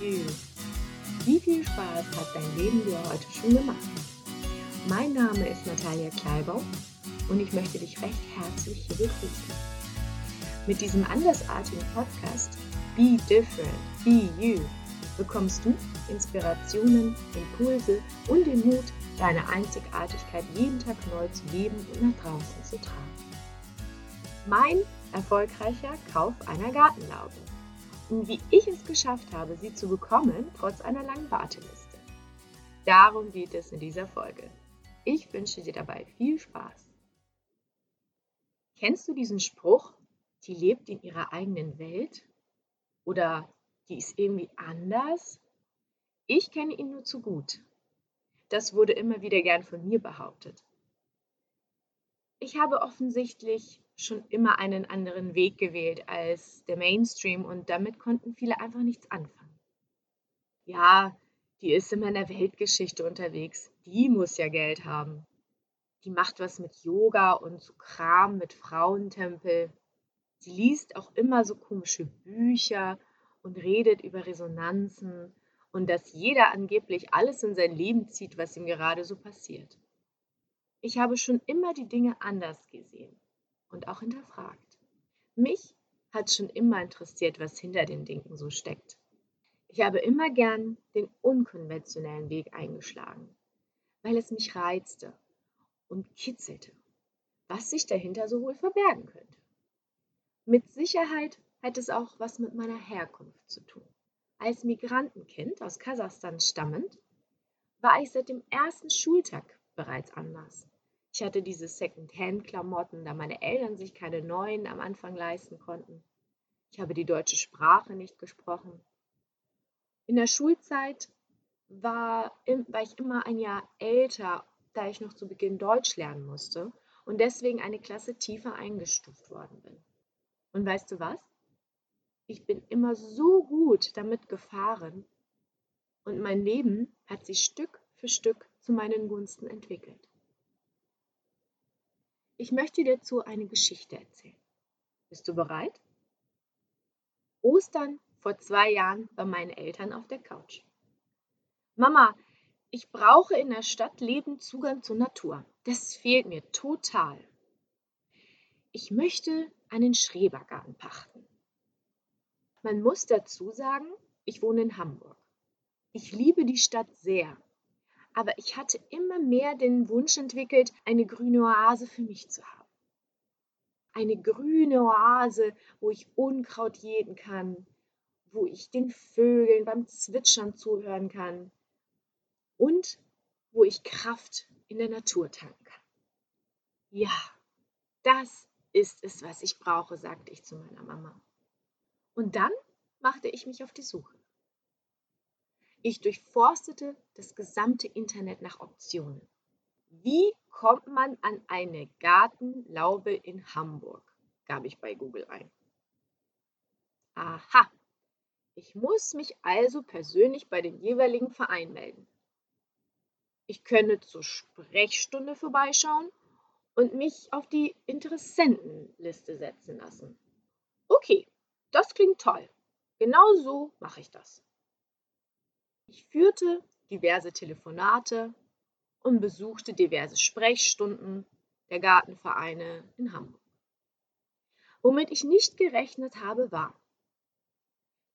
you. Wie viel Spaß hat dein Leben dir heute schon gemacht? Mein Name ist Natalia Kleibau und ich möchte dich recht herzlich hier begrüßen. Mit diesem andersartigen Podcast Be Different, Be You bekommst du Inspirationen, Impulse und den Mut, deine Einzigartigkeit jeden Tag neu zu leben und nach draußen zu tragen. Mein erfolgreicher Kauf einer Gartenlaube und wie ich es geschafft habe, sie zu bekommen, trotz einer langen Warteliste. Darum geht es in dieser Folge. Ich wünsche dir dabei viel Spaß. Kennst du diesen Spruch, die lebt in ihrer eigenen Welt? Oder die ist irgendwie anders? Ich kenne ihn nur zu gut. Das wurde immer wieder gern von mir behauptet. Ich habe offensichtlich schon immer einen anderen Weg gewählt als der Mainstream und damit konnten viele einfach nichts anfangen. Ja, die ist immer in der Weltgeschichte unterwegs. Die muss ja Geld haben. Die macht was mit Yoga und so Kram mit Frauentempel. Sie liest auch immer so komische Bücher und redet über Resonanzen und dass jeder angeblich alles in sein Leben zieht, was ihm gerade so passiert. Ich habe schon immer die Dinge anders gesehen und auch hinterfragt. Mich hat schon immer interessiert, was hinter den Dingen so steckt. Ich habe immer gern den unkonventionellen Weg eingeschlagen, weil es mich reizte und kitzelte, was sich dahinter so wohl verbergen könnte. Mit Sicherheit hat es auch was mit meiner Herkunft zu tun. Als Migrantenkind aus Kasachstan stammend, war ich seit dem ersten Schultag bereits anders. Ich hatte diese Second-Hand-Klamotten, da meine Eltern sich keine neuen am Anfang leisten konnten. Ich habe die deutsche Sprache nicht gesprochen. In der Schulzeit war, war ich immer ein Jahr älter, da ich noch zu Beginn Deutsch lernen musste und deswegen eine Klasse tiefer eingestuft worden bin. Und weißt du was? Ich bin immer so gut damit gefahren und mein Leben hat sich Stück für Stück zu meinen Gunsten entwickelt. Ich möchte dir dazu eine Geschichte erzählen. Bist du bereit? Ostern vor zwei Jahren bei meinen Eltern auf der Couch. Mama, ich brauche in der Stadt lebend Zugang zur Natur. Das fehlt mir total. Ich möchte einen Schrebergarten pachten. Man muss dazu sagen, ich wohne in Hamburg. Ich liebe die Stadt sehr aber ich hatte immer mehr den Wunsch entwickelt, eine grüne Oase für mich zu haben. Eine grüne Oase, wo ich Unkraut jäten kann, wo ich den Vögeln beim Zwitschern zuhören kann und wo ich Kraft in der Natur tanken kann. Ja, das ist es, was ich brauche, sagte ich zu meiner Mama. Und dann machte ich mich auf die Suche. Ich durchforstete das gesamte Internet nach Optionen. Wie kommt man an eine Gartenlaube in Hamburg? gab ich bei Google ein. Aha, ich muss mich also persönlich bei den jeweiligen Verein melden. Ich könne zur Sprechstunde vorbeischauen und mich auf die Interessentenliste setzen lassen. Okay, das klingt toll. Genau so mache ich das. Ich führte diverse Telefonate und besuchte diverse Sprechstunden der Gartenvereine in Hamburg. Womit ich nicht gerechnet habe, war,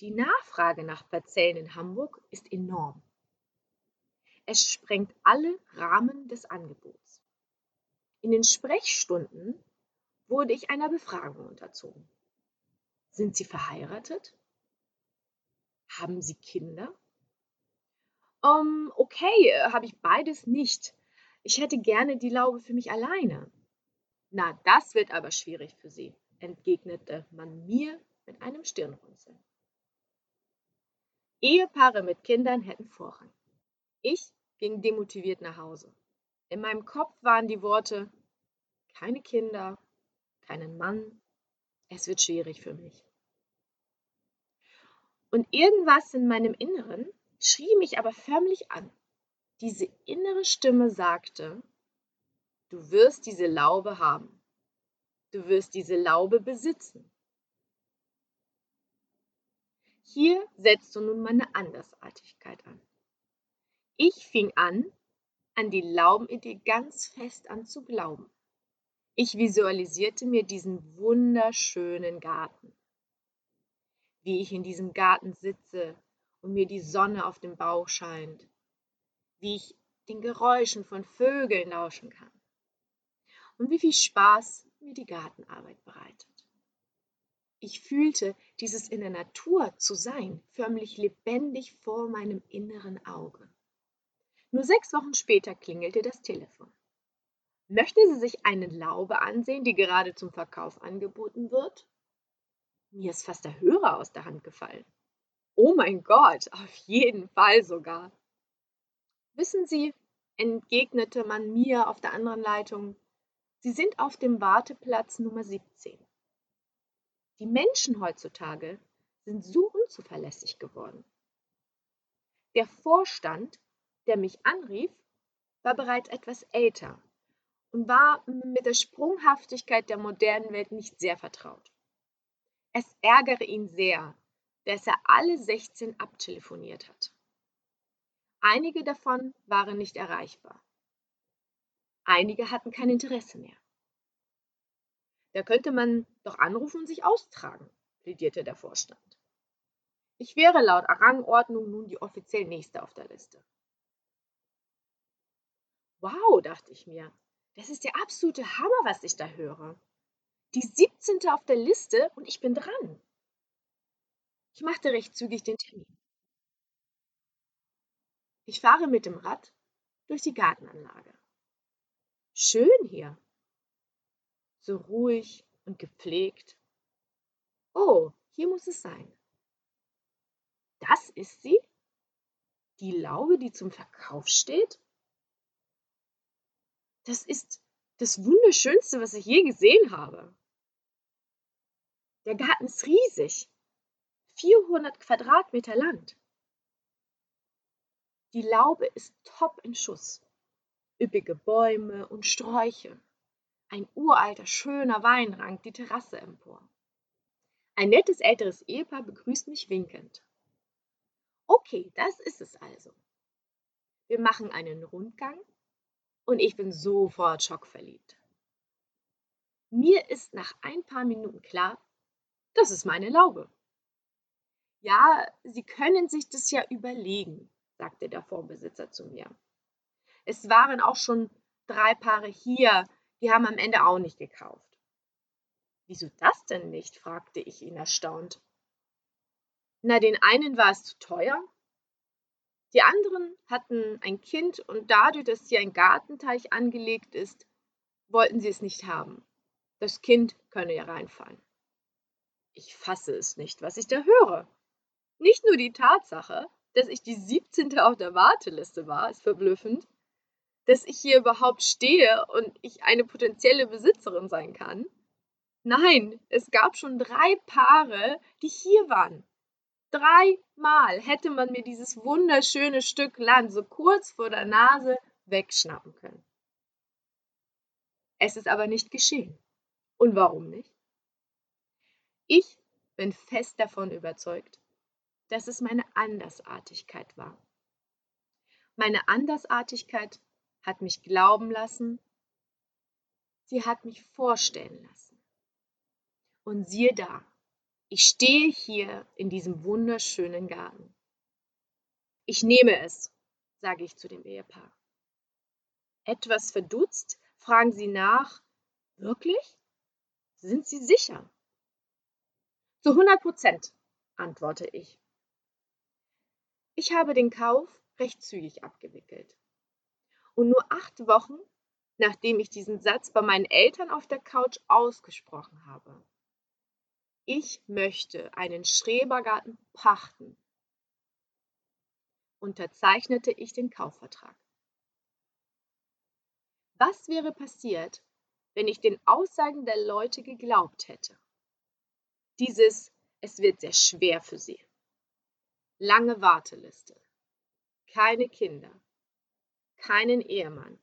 die Nachfrage nach Parzellen in Hamburg ist enorm. Es sprengt alle Rahmen des Angebots. In den Sprechstunden wurde ich einer Befragung unterzogen. Sind Sie verheiratet? Haben Sie Kinder? Um, okay, habe ich beides nicht. Ich hätte gerne die Laube für mich alleine. Na, das wird aber schwierig für Sie, entgegnete man mir mit einem Stirnrunzeln. Ehepaare mit Kindern hätten Vorrang. Ich ging demotiviert nach Hause. In meinem Kopf waren die Worte keine Kinder, keinen Mann, es wird schwierig für mich. Und irgendwas in meinem Inneren schrie mich aber förmlich an. Diese innere Stimme sagte, du wirst diese Laube haben, du wirst diese Laube besitzen. Hier setzte nun meine Andersartigkeit an. Ich fing an, an die Laubenidee ganz fest an zu glauben. Ich visualisierte mir diesen wunderschönen Garten. Wie ich in diesem Garten sitze und mir die Sonne auf dem Bauch scheint. Wie ich den Geräuschen von Vögeln lauschen kann. Und wie viel Spaß mir die Gartenarbeit bereitet. Ich fühlte dieses in der Natur zu sein förmlich lebendig vor meinem inneren Auge. Nur sechs Wochen später klingelte das Telefon. Möchte sie sich eine Laube ansehen, die gerade zum Verkauf angeboten wird? Mir ist fast der Hörer aus der Hand gefallen. Oh mein Gott, auf jeden Fall sogar. Wissen Sie, entgegnete man mir auf der anderen Leitung, Sie sind auf dem Warteplatz Nummer 17. Die Menschen heutzutage sind so unzuverlässig geworden. Der Vorstand der mich anrief, war bereits etwas älter und war mit der Sprunghaftigkeit der modernen Welt nicht sehr vertraut. Es ärgere ihn sehr, dass er alle 16 abtelefoniert hat. Einige davon waren nicht erreichbar. Einige hatten kein Interesse mehr. Da könnte man doch anrufen und sich austragen, plädierte der Vorstand. Ich wäre laut Rangordnung nun die offiziell nächste auf der Liste. Wow, dachte ich mir, das ist der absolute Hammer, was ich da höre. Die 17. auf der Liste und ich bin dran. Ich machte recht zügig den Termin. Ich fahre mit dem Rad durch die Gartenanlage. Schön hier. So ruhig und gepflegt. Oh, hier muss es sein. Das ist sie? Die Laube, die zum Verkauf steht? Das ist das Wunderschönste, was ich je gesehen habe. Der Garten ist riesig. 400 Quadratmeter Land. Die Laube ist top in Schuss. Üppige Bäume und Sträuche. Ein uralter, schöner Wein rankt die Terrasse empor. Ein nettes älteres Ehepaar begrüßt mich winkend. Okay, das ist es also. Wir machen einen Rundgang und ich bin sofort schockverliebt. Mir ist nach ein paar Minuten klar, das ist meine Laube. Ja, Sie können sich das ja überlegen, sagte der Vorbesitzer zu mir. Es waren auch schon drei Paare hier, die haben am Ende auch nicht gekauft. Wieso das denn nicht? fragte ich ihn erstaunt. Na, den einen war es zu teuer die anderen hatten ein Kind und dadurch, dass hier ein Gartenteich angelegt ist, wollten sie es nicht haben. Das Kind könne ja reinfallen. Ich fasse es nicht, was ich da höre. Nicht nur die Tatsache, dass ich die 17. auf der Warteliste war, ist verblüffend. Dass ich hier überhaupt stehe und ich eine potenzielle Besitzerin sein kann. Nein, es gab schon drei Paare, die hier waren. Dreimal hätte man mir dieses wunderschöne Stück Land so kurz vor der Nase wegschnappen können. Es ist aber nicht geschehen. Und warum nicht? Ich bin fest davon überzeugt, dass es meine Andersartigkeit war. Meine Andersartigkeit hat mich glauben lassen, sie hat mich vorstellen lassen. Und siehe da, ich stehe hier in diesem wunderschönen Garten. Ich nehme es, sage ich zu dem Ehepaar. Etwas verdutzt fragen sie nach, wirklich? Sind Sie sicher? Zu 100 Prozent, antworte ich. Ich habe den Kauf recht zügig abgewickelt. Und nur acht Wochen, nachdem ich diesen Satz bei meinen Eltern auf der Couch ausgesprochen habe, ich möchte einen Schrebergarten pachten, unterzeichnete ich den Kaufvertrag. Was wäre passiert, wenn ich den Aussagen der Leute geglaubt hätte? Dieses, es wird sehr schwer für sie. Lange Warteliste. Keine Kinder. Keinen Ehemann.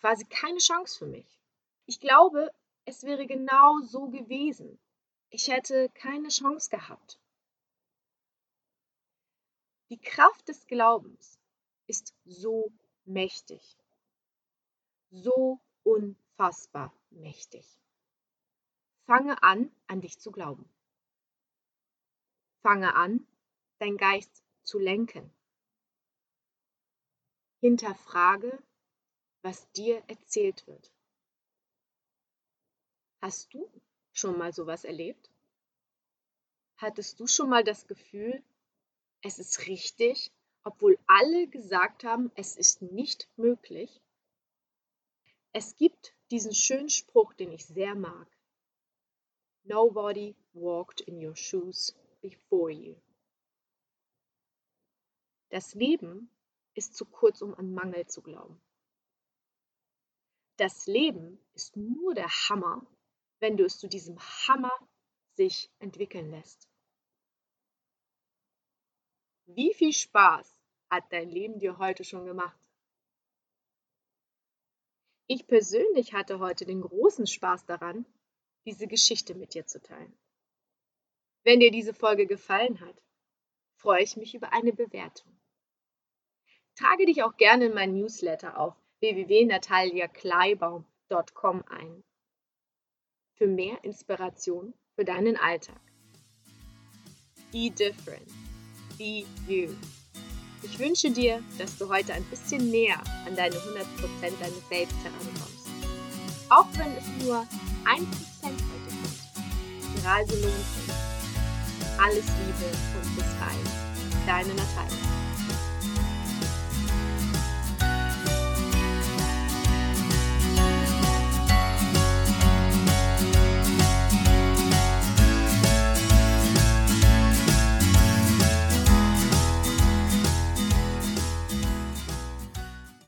Quasi keine Chance für mich. Ich glaube, es wäre genau so gewesen. Ich hätte keine Chance gehabt. Die Kraft des Glaubens ist so mächtig, so unfassbar mächtig. Fange an, an dich zu glauben. Fange an, dein Geist zu lenken. Hinterfrage, was dir erzählt wird. Hast du schon mal sowas erlebt? Hattest du schon mal das Gefühl, es ist richtig, obwohl alle gesagt haben, es ist nicht möglich? Es gibt diesen schönen Spruch, den ich sehr mag. Nobody walked in your shoes before you. Das Leben ist zu kurz, um an Mangel zu glauben. Das Leben ist nur der Hammer, wenn du es zu diesem Hammer sich entwickeln lässt. Wie viel Spaß hat dein Leben dir heute schon gemacht? Ich persönlich hatte heute den großen Spaß daran, diese Geschichte mit dir zu teilen. Wenn dir diese Folge gefallen hat, freue ich mich über eine Bewertung. Trage dich auch gerne in mein Newsletter auf www.nataliakleibaum.com ein. Für mehr Inspiration für deinen Alltag. Be different. Be you. Ich wünsche dir, dass du heute ein bisschen näher an deine 100% deines Selbst herankommst. Auch wenn es nur 1% heute ist. Die Reise lohnt sich. Alles Liebe und bis bald. Deine Natalia.